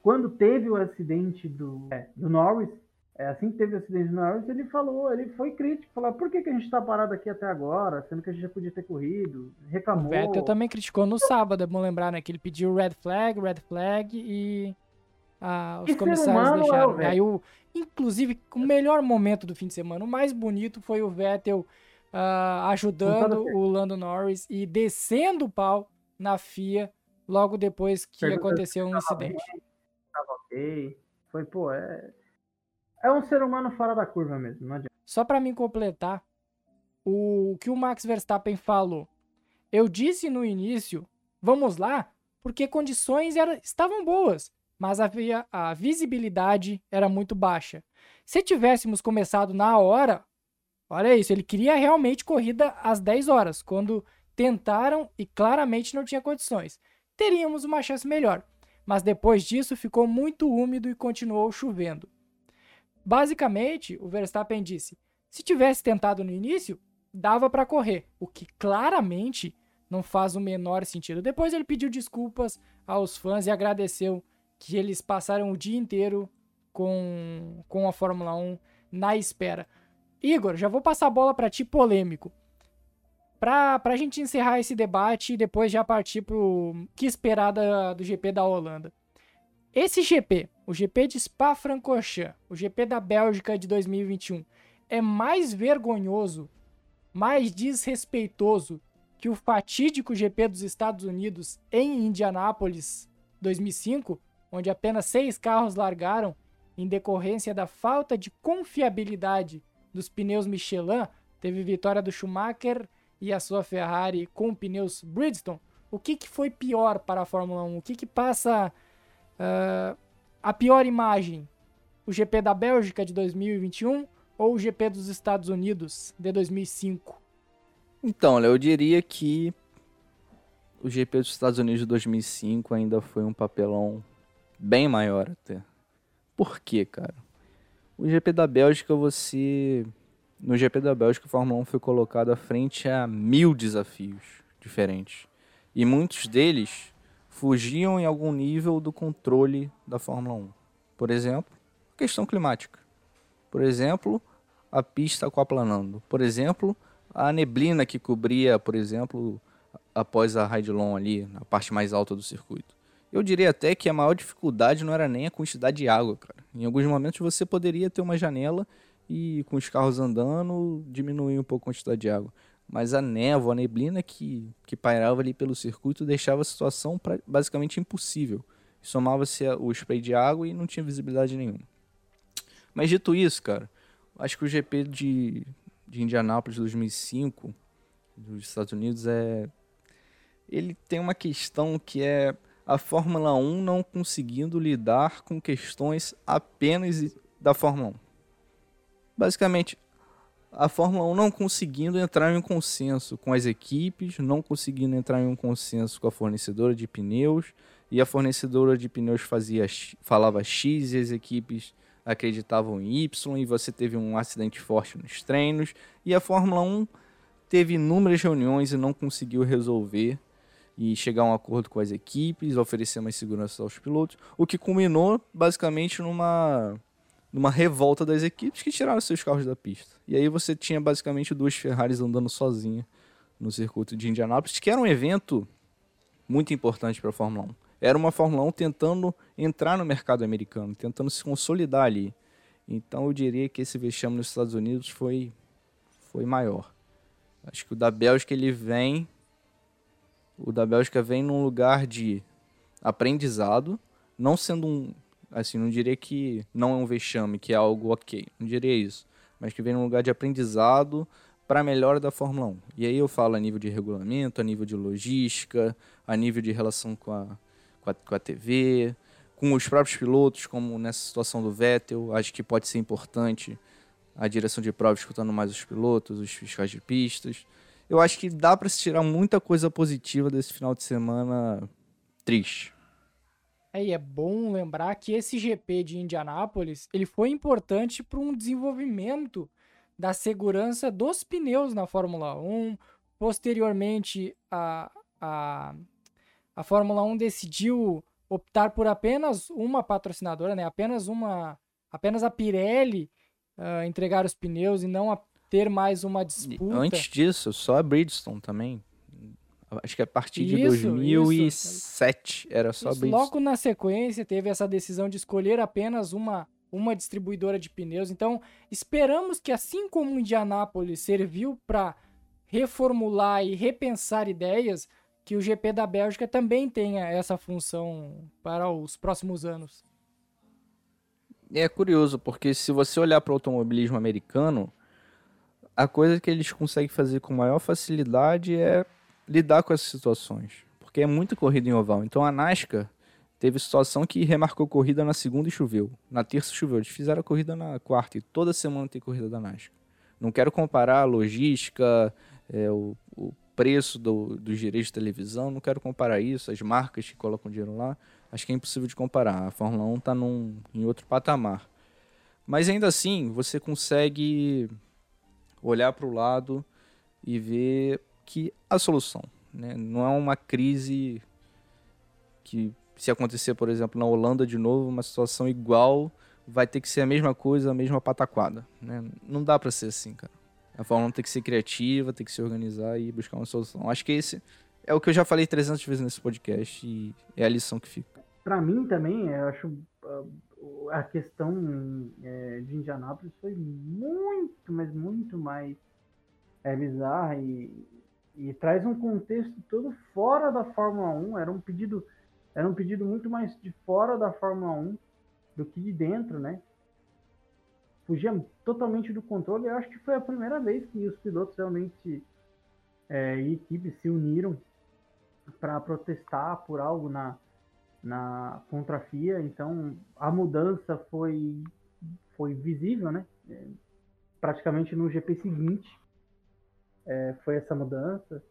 quando teve o acidente do, é, do Norris, é, assim que teve o acidente do Norris, ele falou, ele foi crítico, falou, por que, que a gente está parado aqui até agora, sendo que a gente já podia ter corrido, reclamou. O Vettel também criticou no sábado, é bom lembrar, né, que ele pediu red flag, red flag e ah, os comissários é deixaram. É Aí o, inclusive, o melhor momento do fim de semana, o mais bonito foi o Vettel uh, ajudando o Lando Norris e descendo o pau na FIA logo depois que aconteceu um incidente. Bem, tava ok. Foi, pô, é. É um ser humano fora da curva mesmo, não adianta. Só para me completar, o que o Max Verstappen falou. Eu disse no início, vamos lá, porque condições era, estavam boas mas havia, a visibilidade era muito baixa. Se tivéssemos começado na hora, olha isso, ele queria realmente corrida às 10 horas, quando tentaram e claramente não tinha condições. Teríamos uma chance melhor, mas depois disso ficou muito úmido e continuou chovendo. Basicamente, o Verstappen disse: se tivesse tentado no início, dava para correr, o que claramente não faz o menor sentido. Depois ele pediu desculpas aos fãs e agradeceu que eles passaram o dia inteiro com, com a Fórmula 1 na espera. Igor, já vou passar a bola para ti polêmico. Para a gente encerrar esse debate e depois já partir para o que esperar da, do GP da Holanda. Esse GP o GP de Spa-Francorchamps, o GP da Bélgica de 2021, é mais vergonhoso, mais desrespeitoso que o fatídico GP dos Estados Unidos em Indianápolis 2005, onde apenas seis carros largaram em decorrência da falta de confiabilidade dos pneus Michelin, teve vitória do Schumacher e a sua Ferrari com pneus Bridgestone. O que, que foi pior para a Fórmula 1? O que, que passa uh, a pior imagem? O GP da Bélgica de 2021 ou o GP dos Estados Unidos de 2005? Então, eu diria que o GP dos Estados Unidos de 2005 ainda foi um papelão bem maior até. Por quê, cara? O GP da Bélgica, você. No GP da Bélgica, a Fórmula 1 foi colocada frente a mil desafios diferentes. E muitos deles fugiam em algum nível do controle da Fórmula 1. Por exemplo, a questão climática. Por exemplo, a pista aquaplanando. Por exemplo, a neblina que cobria, por exemplo, após a Raidlon ali, na parte mais alta do circuito. Eu diria até que a maior dificuldade não era nem a quantidade de água, cara. Em alguns momentos você poderia ter uma janela e com os carros andando diminuir um pouco a quantidade de água. Mas a névoa, a neblina que, que pairava ali pelo circuito deixava a situação pra, basicamente impossível. Somava-se o spray de água e não tinha visibilidade nenhuma. Mas dito isso, cara, acho que o GP de, de Indianápolis 2005 dos Estados Unidos é ele tem uma questão que é a Fórmula 1 não conseguindo lidar com questões apenas da Fórmula 1. Basicamente, a Fórmula 1 não conseguindo entrar em um consenso com as equipes, não conseguindo entrar em um consenso com a fornecedora de pneus, e a fornecedora de pneus fazia falava X e as equipes acreditavam em Y, e você teve um acidente forte nos treinos, e a Fórmula 1 teve inúmeras reuniões e não conseguiu resolver e chegar a um acordo com as equipes, oferecer mais segurança aos pilotos, o que culminou basicamente numa, numa revolta das equipes que tiraram seus carros da pista. E aí você tinha basicamente duas Ferraris andando sozinha no circuito de Indianápolis, que era um evento muito importante para a Fórmula 1. Era uma Fórmula 1 tentando entrar no mercado americano, tentando se consolidar ali. Então eu diria que esse vexame nos Estados Unidos foi, foi maior. Acho que o da Bélgica ele vem o da Bélgica vem num lugar de aprendizado, não sendo um, assim, não diria que não é um vexame, que é algo ok, não diria isso, mas que vem num lugar de aprendizado para a melhora da Fórmula 1. E aí eu falo a nível de regulamento, a nível de logística, a nível de relação com a, com a, com a TV, com os próprios pilotos, como nessa situação do Vettel, acho que pode ser importante a direção de prova escutando mais os pilotos, os fiscais de pistas eu acho que dá para se tirar muita coisa positiva desse final de semana triste. É, e é bom lembrar que esse GP de Indianápolis, ele foi importante para um desenvolvimento da segurança dos pneus na Fórmula 1. Posteriormente, a, a, a Fórmula 1 decidiu optar por apenas uma patrocinadora, né? apenas uma apenas a Pirelli uh, entregar os pneus e não a ter mais uma disputa. Antes disso, só a Bridgestone também. Acho que a partir de isso, 2007 isso. era só isso, Bridgestone. Logo na sequência teve essa decisão de escolher apenas uma uma distribuidora de pneus. Então, esperamos que assim como o Indianápolis serviu para reformular e repensar ideias, que o GP da Bélgica também tenha essa função para os próximos anos. É curioso, porque se você olhar para o automobilismo americano, a coisa que eles conseguem fazer com maior facilidade é lidar com essas situações. Porque é muito corrida em oval. Então a NASCAR teve situação que remarcou corrida na segunda e choveu. Na terça choveu. Eles fizeram a corrida na quarta e toda semana tem corrida da NASCAR. Não quero comparar a logística, é, o, o, preço do, dos direitos de televisão, não quero comparar isso, as marcas que colocam dinheiro lá. Acho que é impossível de comparar. A Fórmula 1 está em outro patamar. Mas ainda assim, você consegue olhar para o lado e ver que a solução né? não é uma crise que se acontecer, por exemplo, na Holanda de novo, uma situação igual, vai ter que ser a mesma coisa, a mesma pataquada. Né? Não dá para ser assim, cara. A Fórmula 1 tem que ser criativa, tem que se organizar e buscar uma solução. Acho que esse é o que eu já falei 300 vezes nesse podcast e é a lição que fica. Para mim também, eu acho uh, a questão é, de Indianápolis foi muito, mas muito mais é, bizarra e, e traz um contexto todo fora da Fórmula 1. Era um pedido, era um pedido muito mais de fora da Fórmula 1 do que de dentro, né? Fugia totalmente do controle. Eu acho que foi a primeira vez que os pilotos realmente é, e equipes se uniram para protestar por algo na, na contra FIA. Então a mudança foi foi visível, né? É, praticamente no GP seguinte é, foi essa mudança.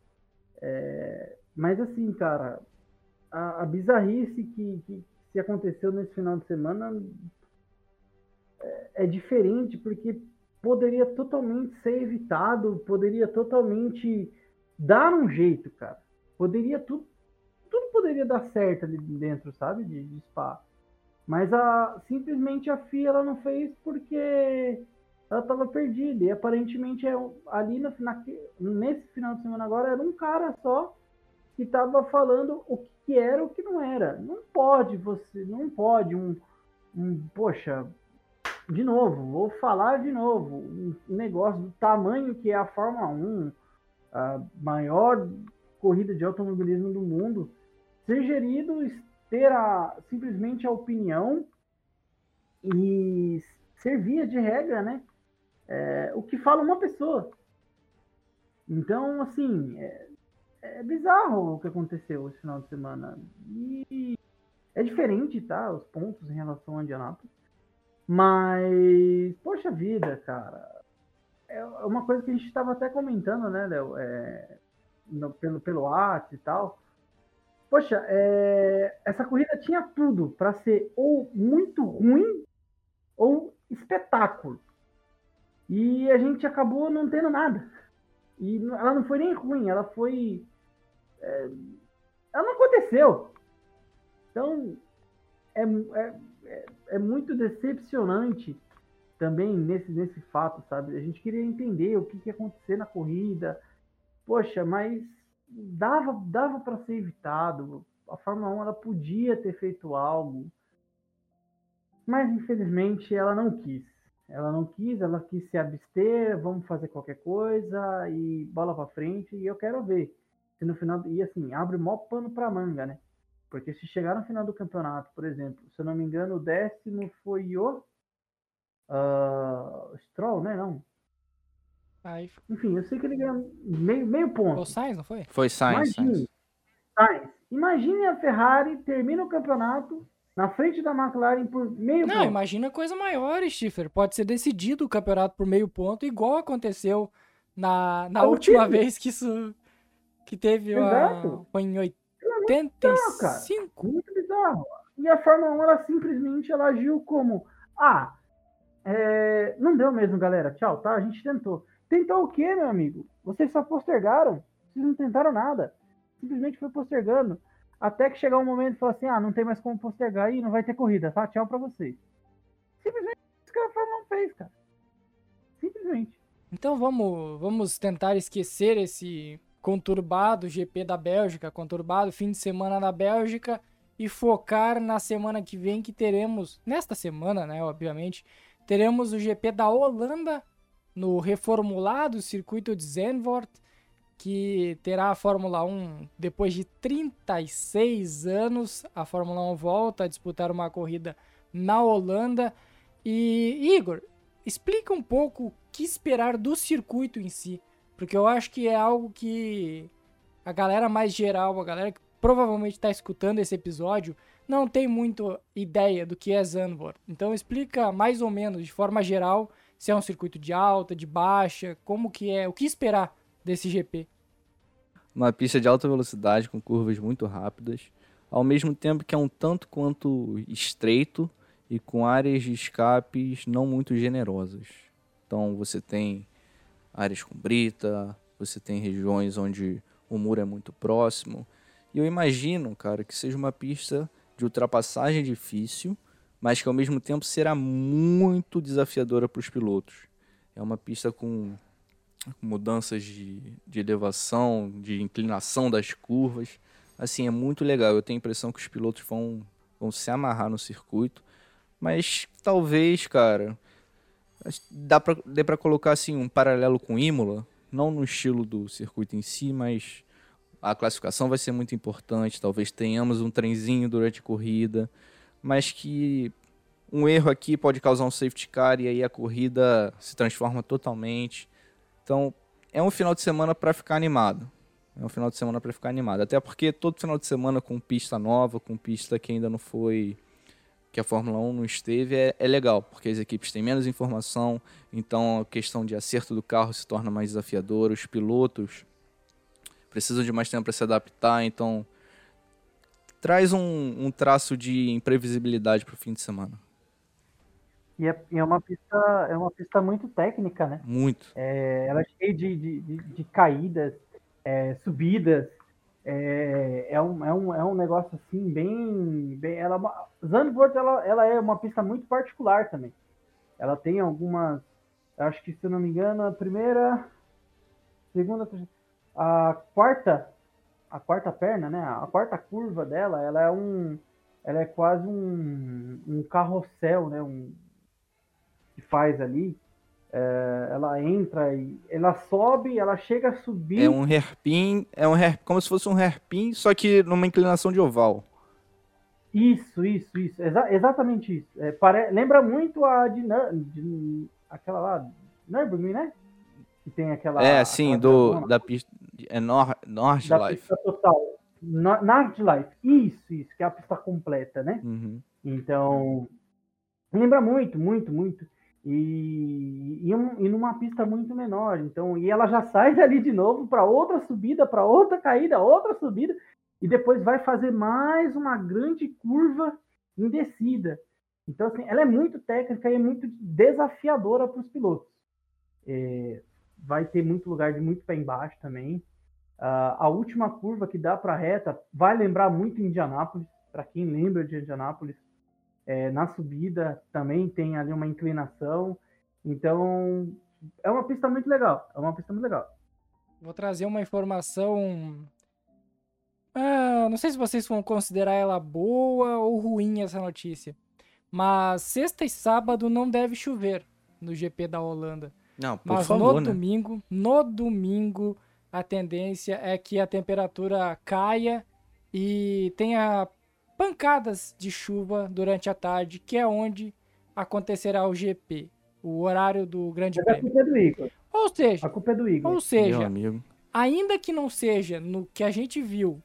É, mas assim, cara, a, a bizarrice que, que, se aconteceu nesse final de semana é, é diferente porque poderia totalmente ser evitado, poderia totalmente dar um jeito, cara. Poderia tudo, tudo poderia dar certo ali dentro, sabe, de, de Spa. Mas a simplesmente a FIA ela não fez porque ela estava perdida. E aparentemente é ali no, na, nesse final de semana agora era um cara só que estava falando o que era o que não era. Não pode você, não pode um, um poxa, de novo, vou falar de novo, um negócio do tamanho que é a Fórmula 1, a maior corrida de automobilismo do mundo, ser gerido, ter a, simplesmente a opinião e ser via de regra, né? É, o que fala uma pessoa. Então, assim, é, é, bizarro o que aconteceu esse final de semana. E é diferente, tá? Os pontos em relação a Indianápolis. Mas, poxa vida, cara. É uma coisa que a gente estava até comentando, né, Léo? É, no, pelo, pelo arte e tal. Poxa, é, essa corrida tinha tudo para ser ou muito ruim ou espetáculo. E a gente acabou não tendo nada. E ela não foi nem ruim, ela foi. É, ela não aconteceu. Então, é, é, é, é muito decepcionante também nesse, nesse fato, sabe? A gente queria entender o que, que ia acontecer na corrida. Poxa, mas dava, dava para ser evitado. A Fórmula 1 ela podia ter feito algo, mas infelizmente ela não quis. Ela não quis, ela quis se abster, vamos fazer qualquer coisa e bola para frente. E eu quero ver se no final e assim abre mó pano para manga, né? Porque se chegar no final do campeonato, por exemplo, se eu não me engano, o décimo foi o uh, Stroll, né? Não. Aí... Enfim, eu sei que ele ganhou meio, meio ponto. Foi o Sainz, não foi? Foi Sainz. Imagine, Sainz. Imagine a Ferrari termina o campeonato na frente da McLaren por meio Não, ponto. imagina coisa maior, Stifler. Pode ser decidido o campeonato por meio ponto, igual aconteceu na, na última vez que isso que teve Exato. A, foi em 85. Cara. Muito bizarro. E a Fórmula 1 ela simplesmente ela agiu como ah, é, não deu mesmo, galera. Tchau, tá? A gente tentou. Tentou o quê, meu amigo? Vocês só postergaram. Vocês não tentaram nada. Simplesmente foi postergando. Até que chegar um momento e falar assim: ah, não tem mais como postergar e não vai ter corrida, tá? Tchau pra vocês. Simplesmente isso que a Fórmula 1 fez, cara. Simplesmente. Então vamos, vamos tentar esquecer esse conturbado GP da Bélgica, conturbado fim de semana da Bélgica e focar na semana que vem que teremos, nesta semana, né, obviamente, teremos o GP da Holanda no reformulado circuito de Zandvoort que terá a Fórmula 1 depois de 36 anos. A Fórmula 1 volta a disputar uma corrida na Holanda. E Igor, explica um pouco o que esperar do circuito em si, porque eu acho que é algo que a galera mais geral, a galera que provavelmente está escutando esse episódio, não tem muito ideia do que é Zandvoort. Então explica mais ou menos, de forma geral, se é um circuito de alta, de baixa, como que é, o que esperar desse GP? Uma pista de alta velocidade com curvas muito rápidas, ao mesmo tempo que é um tanto quanto estreito e com áreas de escapes não muito generosas. Então você tem áreas com brita, você tem regiões onde o muro é muito próximo. E eu imagino, cara, que seja uma pista de ultrapassagem difícil, mas que ao mesmo tempo será muito desafiadora para os pilotos. É uma pista com mudanças de, de elevação, de inclinação das curvas. Assim, é muito legal. Eu tenho a impressão que os pilotos vão, vão se amarrar no circuito. Mas talvez, cara, dá pra, dê pra colocar assim um paralelo com Imola, não no estilo do circuito em si, mas a classificação vai ser muito importante, talvez tenhamos um trenzinho durante a corrida, mas que um erro aqui pode causar um safety car e aí a corrida se transforma totalmente. Então, é um final de semana para ficar animado. É um final de semana para ficar animado. Até porque todo final de semana com pista nova, com pista que ainda não foi. que a Fórmula 1 não esteve, é, é legal, porque as equipes têm menos informação, então a questão de acerto do carro se torna mais desafiadora, os pilotos precisam de mais tempo para se adaptar, então traz um, um traço de imprevisibilidade para o fim de semana. E é, é, uma pista, é uma pista muito técnica, né? Muito. É, ela é cheia de, de, de, de caídas, é, subidas. É, é, um, é, um, é um negócio assim, bem. bem ela, é Zandvoort ela, ela é uma pista muito particular também. Ela tem algumas. Acho que, se eu não me engano, a primeira. Segunda, terceira, a quarta. A quarta perna, né? A quarta curva dela, ela é um. Ela é quase um, um carrossel, né? Um, que faz ali, é, ela entra e ela sobe, ela chega a subir. É um hairpin, é um hair, como se fosse um hairpin, só que numa inclinação de oval. Isso, isso, isso, Exa exatamente isso. É, pare... Lembra muito a de, de, aquela lá, Nürburgring, né? Que tem aquela. É, sim, do da pista é Nord, Nord da Life. Pista total. Nord Life, isso, isso, que é a pista completa, né? Uhum. Então, lembra muito, muito, muito e, e, e, numa pista muito menor. Então, e ela já sai dali de novo para outra subida, para outra caída, outra subida, e depois vai fazer mais uma grande curva em descida. Então, assim, ela é muito técnica e é muito desafiadora para os pilotos. É, vai ter muito lugar de muito pé embaixo também. Uh, a última curva que dá para a reta vai lembrar muito Indianápolis, para quem lembra de Indianápolis, é, na subida também tem ali uma inclinação. Então, é uma pista muito legal. É uma pista muito legal. Vou trazer uma informação. Ah, não sei se vocês vão considerar ela boa ou ruim essa notícia. Mas sexta e sábado não deve chover no GP da Holanda. Não, por Mas favor, no né? domingo, no domingo, a tendência é que a temperatura caia e tenha pancadas de chuva durante a tarde, que é onde acontecerá o GP, o horário do Grande Prêmio. A culpa é do Igor. Ou seja, a culpa é do Igor. Ou seja, ainda que não seja no que a gente viu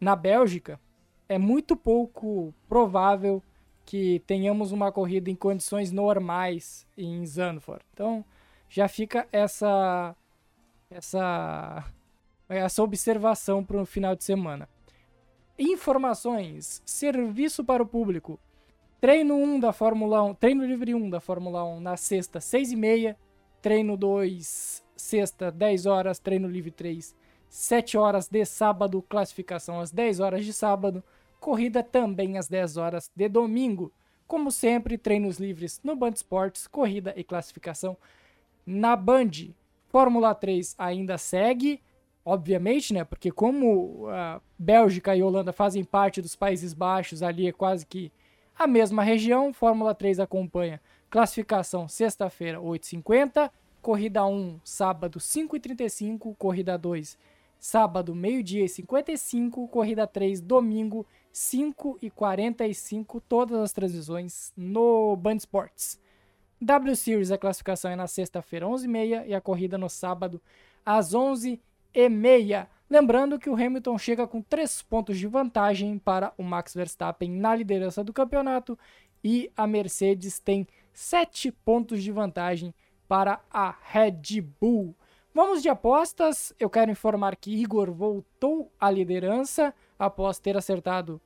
na Bélgica, é muito pouco provável que tenhamos uma corrida em condições normais em Zandvoort. Então, já fica essa essa essa observação para o final de semana. Informações. Serviço para o público. Treino 1 da Fórmula 1. Treino livre 1 da Fórmula 1 na sexta, 6 e meia. Treino 2, sexta, 10 horas. Treino livre 3, 7 horas de sábado. Classificação às 10 horas de sábado. Corrida também às 10 horas de domingo. Como sempre, treinos livres no Band Esportes, corrida e classificação na Band. Fórmula 3 ainda segue obviamente, né? Porque como a Bélgica e a Holanda fazem parte dos Países Baixos, ali é quase que a mesma região, Fórmula 3 acompanha. Classificação sexta-feira 8h50, corrida 1 sábado 5h35, corrida 2 sábado meio-dia e 55, corrida 3 domingo 5 e 45, todas as transmissões no Band Sports. W Series a classificação é na sexta-feira 11h30 e a corrida no sábado às 11 e meia. Lembrando que o Hamilton chega com três pontos de vantagem para o Max Verstappen na liderança do campeonato e a Mercedes tem sete pontos de vantagem para a Red Bull. Vamos de apostas. Eu quero informar que Igor voltou à liderança após ter acertado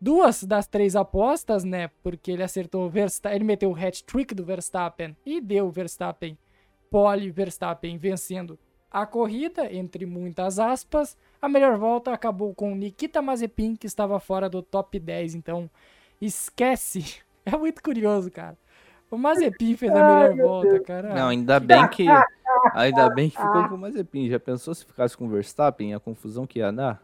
duas das três apostas, né? Porque ele acertou Verstappen, ele meteu o hat-trick do Verstappen e deu Verstappen pole Verstappen vencendo a corrida, entre muitas aspas, a melhor volta acabou com Nikita Mazepin, que estava fora do top 10. Então, esquece. É muito curioso, cara. O Mazepin fez a melhor Ai, volta, cara. Não, ainda bem que Ainda bem que ficou com o Mazepin. Já pensou se ficasse com o Verstappen, a confusão que ia dar?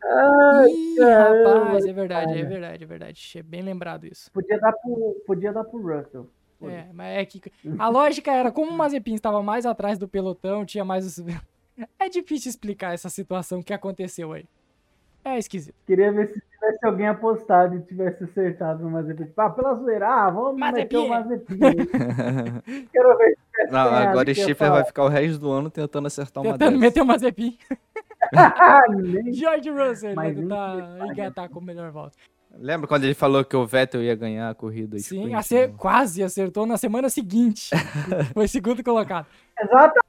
Ih, rapaz, é verdade, é verdade, é verdade. É bem lembrado isso. Podia dar pro, podia dar pro Russell. É, mas é que a lógica era como o Mazepin estava mais atrás do pelotão, tinha mais. É difícil explicar essa situação que aconteceu aí. É esquisito. Queria ver se tivesse alguém apostado e tivesse acertado no Mazepin. Ah, pela zoeira, ah, vamos meter o Mazepin. Mazepin. Quero ver se tivesse Não, agora o Stifler falo. vai ficar o resto do ano tentando acertar uma Tentando dessas. meter o Mazepin. George Russell, vai tentar engatar com a melhor volta. Lembra quando ele falou que o Vettel ia ganhar a corrida? Sim, sprint, acer- né? quase acertou na semana seguinte. Foi segundo colocado. Exatamente.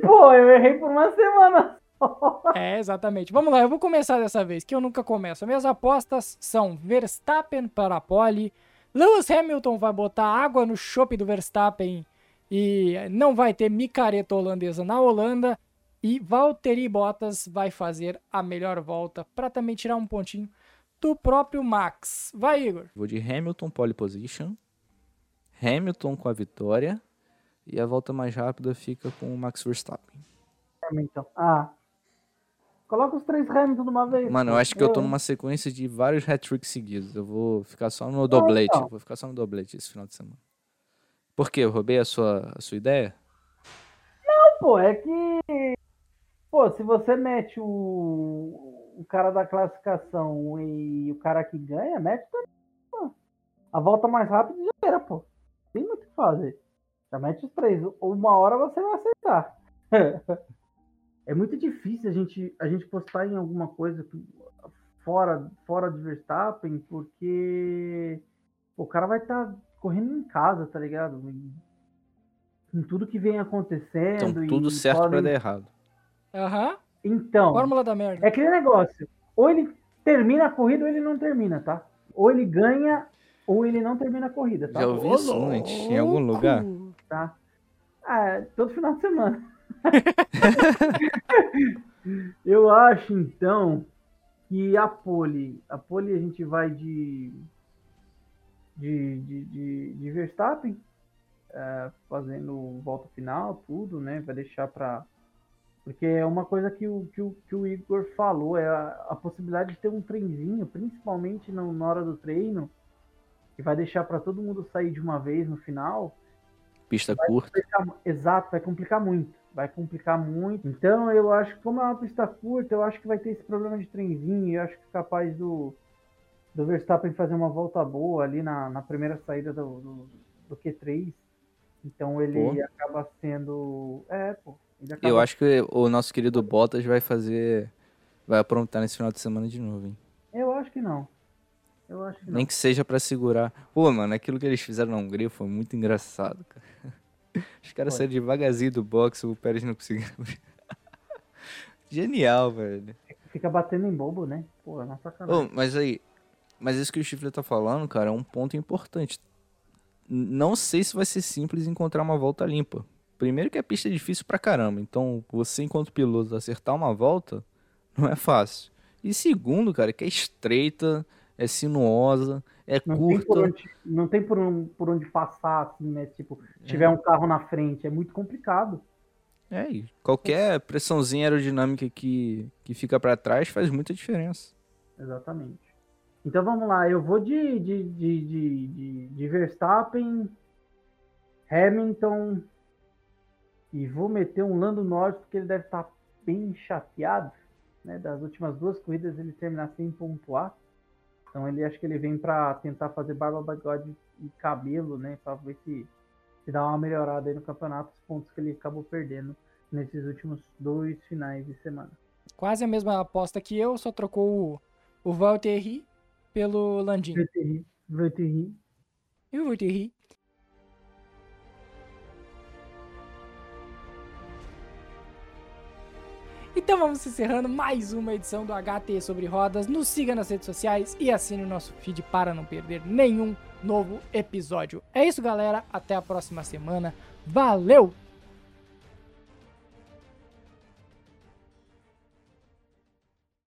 Pô, eu errei por uma semana só. É, exatamente. Vamos lá, eu vou começar dessa vez, que eu nunca começo. Minhas apostas são Verstappen para a pole, Lewis Hamilton vai botar água no chope do Verstappen e não vai ter micareta holandesa na Holanda, e Valtteri Bottas vai fazer a melhor volta para também tirar um pontinho do próprio Max. Vai, Igor. Vou de Hamilton pole position, Hamilton com a vitória e a volta mais rápida fica com o Max Verstappen. Hamilton. Ah. Coloca os três Hamilton de uma vez. Mano, eu acho que eu tô numa sequência de vários hat-tricks seguidos. Eu vou ficar só no doblete. então. Vou ficar só no doblete esse final de semana. Por quê? Eu roubei a sua, a sua ideia? Pô, é que. Pô, se você mete o, o cara da classificação e o cara que ganha, mete também. pô. A volta mais rápida já era, pô. Tem muito o que fazer. Já mete os três. Uma hora você vai acertar. é muito difícil a gente, a gente postar em alguma coisa que- fora, fora de Verstappen, porque o cara vai estar correndo em casa, tá ligado? E Com tudo que vem acontecendo. Então, e tudo certo pra podem- dar errado. Aham. Então, Fórmula da merda. é aquele negócio. Ou ele termina a corrida ou ele não termina, tá? Ou ele ganha ou ele não termina a corrida, tá? Já ouvi isso antes, em algum lugar? Tá? Ah, todo final de semana. Eu acho, então, que a pole, a pole a gente vai de de, de, de, de Verstappen, é, fazendo volta final, tudo, né? Vai deixar para porque é uma coisa que o, que o, que o Igor falou, é a, a possibilidade de ter um trenzinho, principalmente no- na hora do treino, que vai deixar para todo mundo sair de uma vez no final. Pista curta. complicar Exato, vai complicar muito. Vai complicar muito. Então, eu acho que, como é uma pista curta, eu acho que vai ter esse problema de trenzinho. Eu acho que é capaz do, do Verstappen fazer uma volta boa ali na, na primeira saída do, do, do Q3. Então, ele Pô. acaba sendo. É, pô. Acaba Eu acho que o nosso querido Bottas vai fazer. Vai aprontar nesse final de semana de novo, hein? Eu acho que não. Eu acho que não. Nem que seja pra segurar. Pô, mano, aquilo que eles fizeram na Hungria foi muito engraçado, cara. Os caras saíram devagarzinho do box, o Pérez não conseguiu. Genial, velho. Fica batendo em bobo, né? Pô, é uma sacanagem. Ô, mas aí, mas isso que o Chifre tá falando, cara, é um ponto importante. Não sei se vai ser simples encontrar uma volta limpa. Primeiro que a pista é difícil pra caramba, então você enquanto piloto acertar uma volta não é fácil. E segundo, cara, que é estreita, é sinuosa, é Não tem, por curta. onde, não tem por, um- por onde passar, assim, né? Tipo, se tiver um carro na frente, é muito complicado. É, e qualquer pressãozinha aerodinâmica que, que fica pra trás faz muita diferença. Exatamente. Então vamos lá, eu vou de, de, de, de, de, de Verstappen, Hamilton e vou meter um Lando Norris porque ele deve estar bem chateado, né? Das últimas duas corridas ele terminar sem pontuar. Então ele acho que ele vem para tentar fazer barba, bigode e cabelo, né? Para ver se, se dá uma melhorada aí no campeonato, os pontos que ele acabou perdendo nesses últimos dois finais de semana. Quase a mesma aposta que eu, só trocou o, o Valtteri pelo Landinho. Valtteri, Valtteri. E o Valtteri? Então vamos encerrando mais uma edição do HT sobre rodas. Nos siga nas redes sociais e assine o nosso feed para não perder nenhum novo episódio. É isso, galera. Até a próxima semana. Valeu!